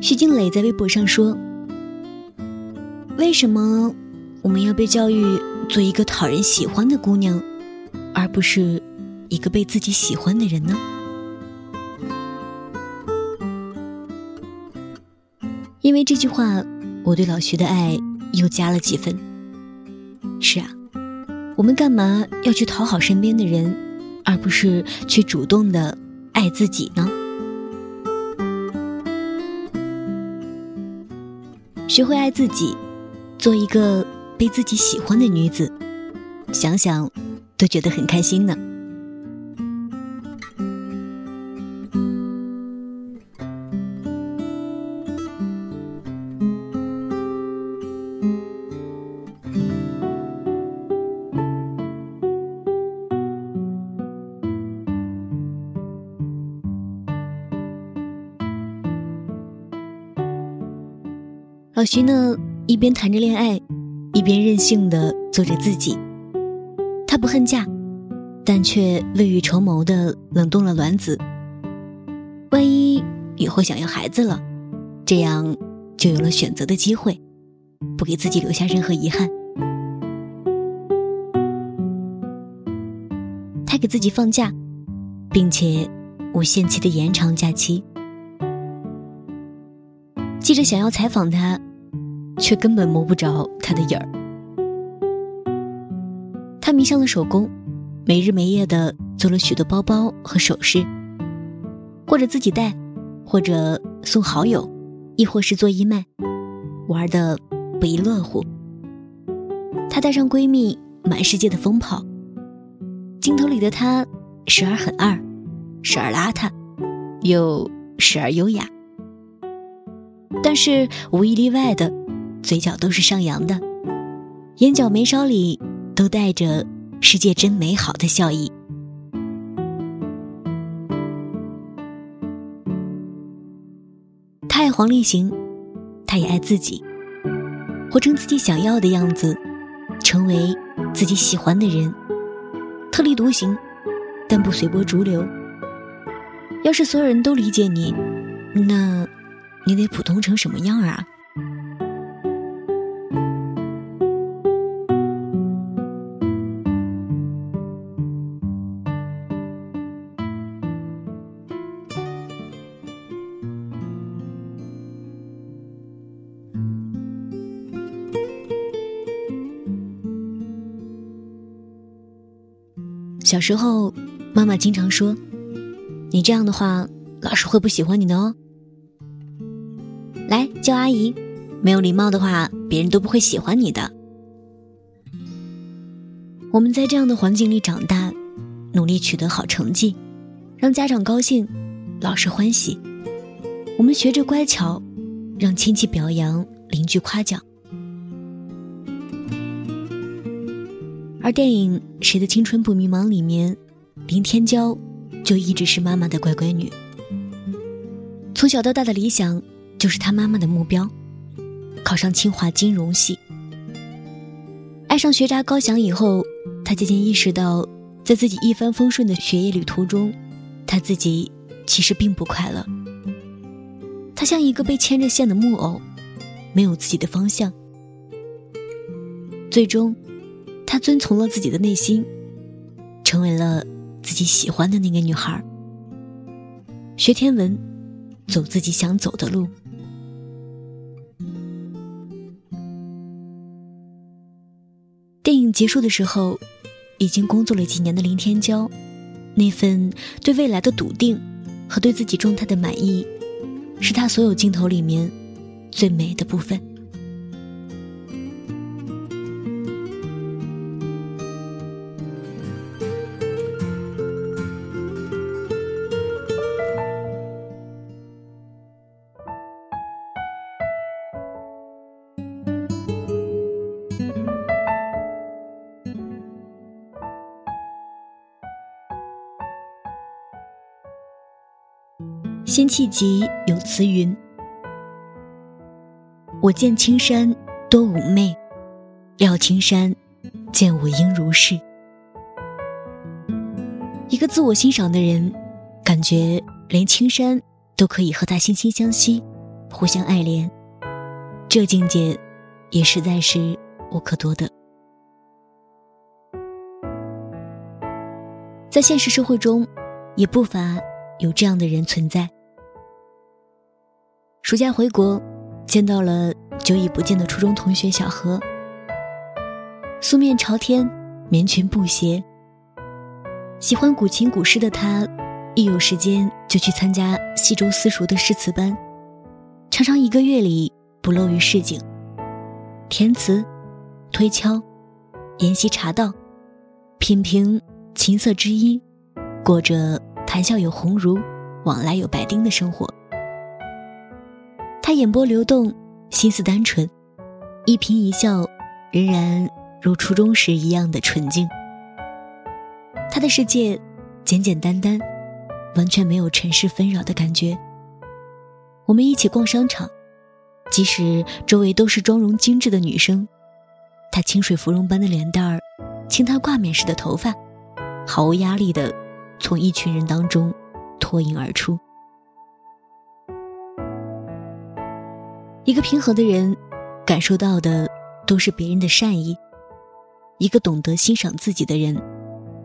徐静蕾在微博上说：“为什么我们要被教育做一个讨人喜欢的姑娘，而不是一个被自己喜欢的人呢？”因为这句话，我对老徐的爱又加了几分。是啊，我们干嘛要去讨好身边的人，而不是去主动的爱自己呢？学会爱自己，做一个被自己喜欢的女子，想想都觉得很开心呢。老徐呢，一边谈着恋爱，一边任性的做着自己。他不恨嫁，但却未雨绸缪的冷冻了卵子。万一以后想要孩子了，这样就有了选择的机会，不给自己留下任何遗憾。他给自己放假，并且无限期的延长假期。记者想要采访他。却根本摸不着他的影儿。他迷上了手工，没日没夜的做了许多包包和首饰，或者自己戴，或者送好友，亦或是做义卖，玩的不亦乐乎。她带上闺蜜，满世界的疯跑。镜头里的她，时而很二，时而邋遢，又时而优雅，但是无一例外的。嘴角都是上扬的，眼角眉梢里都带着“世界真美好”的笑意。他爱黄立行，他也爱自己，活成自己想要的样子，成为自己喜欢的人，特立独行，但不随波逐流。要是所有人都理解你，那你得普通成什么样啊？小时候，妈妈经常说：“你这样的话，老师会不喜欢你的哦。”来叫阿姨，没有礼貌的话，别人都不会喜欢你的。我们在这样的环境里长大，努力取得好成绩，让家长高兴，老师欢喜。我们学着乖巧，让亲戚表扬，邻居夸奖。而电影《谁的青春不迷茫》里面，林天骄就一直是妈妈的乖乖女。从小到大的理想就是他妈妈的目标，考上清华金融系。爱上学渣高翔以后，他渐渐意识到，在自己一帆风顺的学业旅途中，他自己其实并不快乐。他像一个被牵着线的木偶，没有自己的方向，最终。他遵从了自己的内心，成为了自己喜欢的那个女孩。学天文，走自己想走的路。电影结束的时候，已经工作了几年的林天骄，那份对未来的笃定和对自己状态的满意，是他所有镜头里面最美的部分。辛弃疾有词云：“我见青山多妩媚，料青山见我应如是。”一个自我欣赏的人，感觉连青山都可以和他惺惺相惜，互相爱怜，这境界也实在是无可多得。在现实社会中，也不乏有这样的人存在。暑假回国，见到了久已不见的初中同学小何。素面朝天，棉裙布鞋。喜欢古琴古诗的他，一有时间就去参加西周私塾的诗词班，常常一个月里不漏于市井，填词、推敲、研习茶道，品评琴瑟之音，过着谈笑有鸿儒，往来有白丁的生活。他眼波流动，心思单纯，一颦一笑仍然如初中时一样的纯净。他的世界简简单单，完全没有尘世纷扰的感觉。我们一起逛商场，即使周围都是妆容精致的女生，他清水芙蓉般的脸蛋儿，轻他挂面时的头发，毫无压力的从一群人当中脱颖而出。个平和的人，感受到的都是别人的善意；一个懂得欣赏自己的人。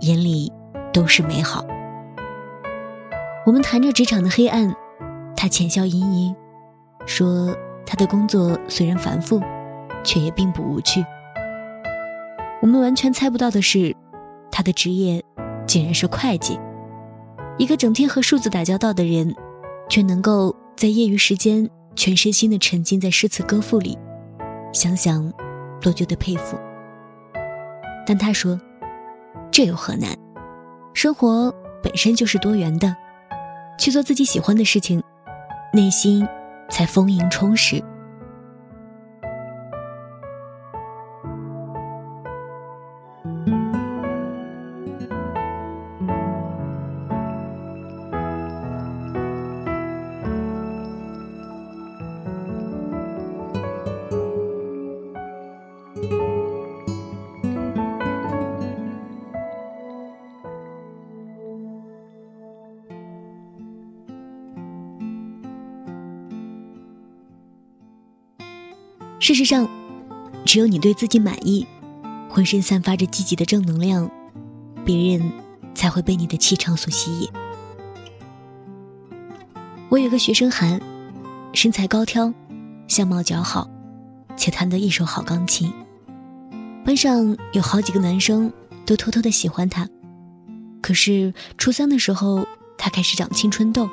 眼里都是美好。我们谈着职场的黑暗，他浅笑盈盈，说他的工作虽然繁复，却也并不无趣。我们完全猜不到的是，他的职业竟然是会计。一个整天和数字打交道的人，却能够在业余时间全身心的沉浸在诗词歌赋里，想想都觉得佩服。但他说。这有何难？生活本身就是多元的，去做自己喜欢的事情，内心才丰盈充实。事实上，只有你对自己满意，浑身散发着积极的正能量，别人才会被你的气场所吸引。我有个学生韩，身材高挑，相貌姣好，且弹得一手好钢琴。班上有好几个男生都偷偷的喜欢他，可是初三的时候，他开始长青春痘。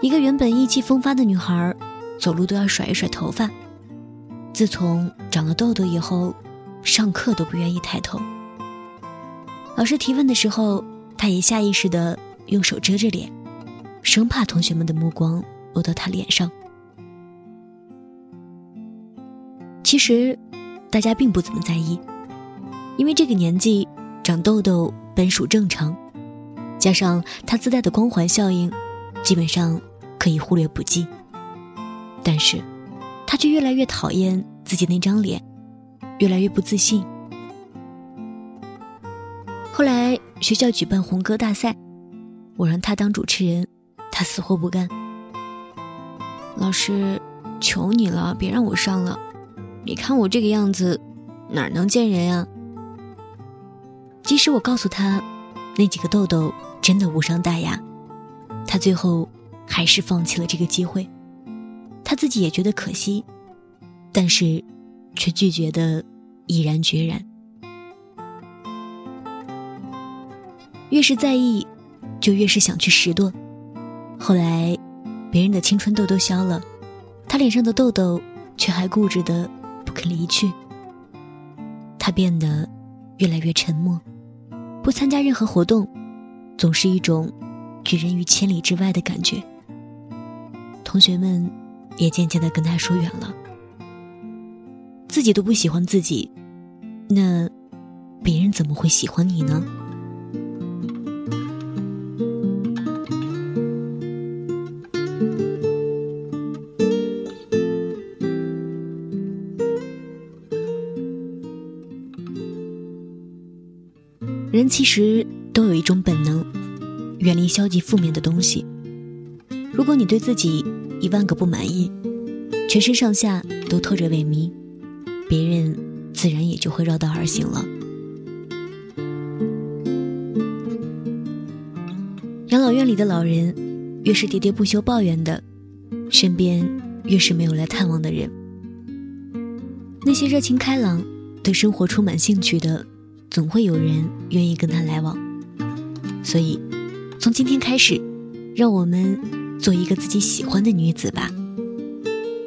一个原本意气风发的女孩，走路都要甩一甩头发。自从长了痘痘以后，上课都不愿意抬头。老师提问的时候，他也下意识的用手遮着脸，生怕同学们的目光落到他脸上。其实，大家并不怎么在意，因为这个年纪长痘痘本属正常，加上他自带的光环效应，基本上可以忽略不计。但是。他却越来越讨厌自己那张脸，越来越不自信。后来学校举办红歌大赛，我让他当主持人，他死活不干。老师，求你了，别让我上了。你看我这个样子，哪能见人啊？即使我告诉他，那几个痘痘真的无伤大雅，他最后还是放弃了这个机会。他自己也觉得可惜，但是，却拒绝的毅然决然。越是在意，就越是想去拾掇。后来，别人的青春痘都消了，他脸上的痘痘却还固执的不肯离去。他变得越来越沉默，不参加任何活动，总是一种拒人于千里之外的感觉。同学们。也渐渐的跟他疏远了，自己都不喜欢自己，那别人怎么会喜欢你呢？人其实都有一种本能，远离消极负面的东西。如果你对自己。一万个不满意，全身上下都透着萎靡，别人自然也就会绕道而行了。养老院里的老人，越是喋喋不休抱怨的，身边越是没有来探望的人。那些热情开朗、对生活充满兴趣的，总会有人愿意跟他来往。所以，从今天开始，让我们做一个自己喜欢的女子吧。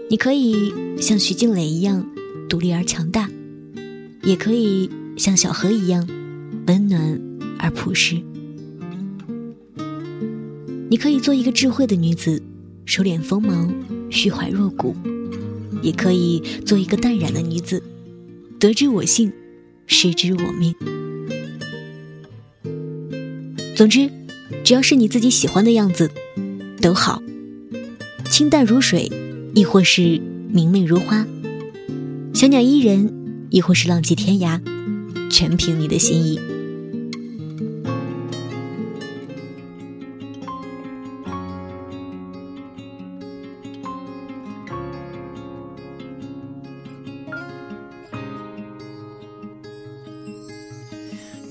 你可以像徐静蕾一样独立而强大，也可以像小何一样温暖而朴实。你可以做一个智慧的女子，收敛锋芒，虚怀若谷；也可以做一个淡然的女子，得之我幸，失之我命。总之，只要是你自己喜欢的样子，都好。清淡如水，亦或是明媚如花；小鸟依人，亦或是浪迹天涯，全凭你的心意。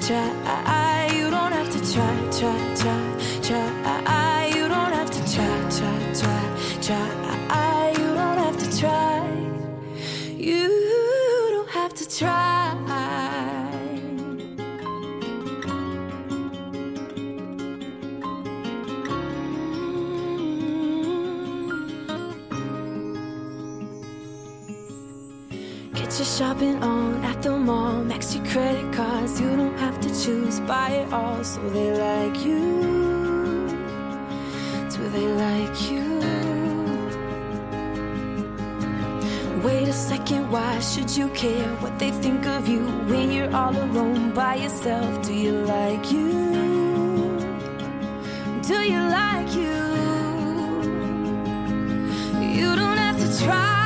try. You don't have to try, try, try, try. You don't have to try, try, try, try. You don't have to try. You don't have to try. Get your shopping on at the mall. Max your credit choose. Buy it all so they like you. Do they like you? Wait a second, why should you care what they think of you when you're all alone by yourself? Do you like you? Do you like you? You don't have to try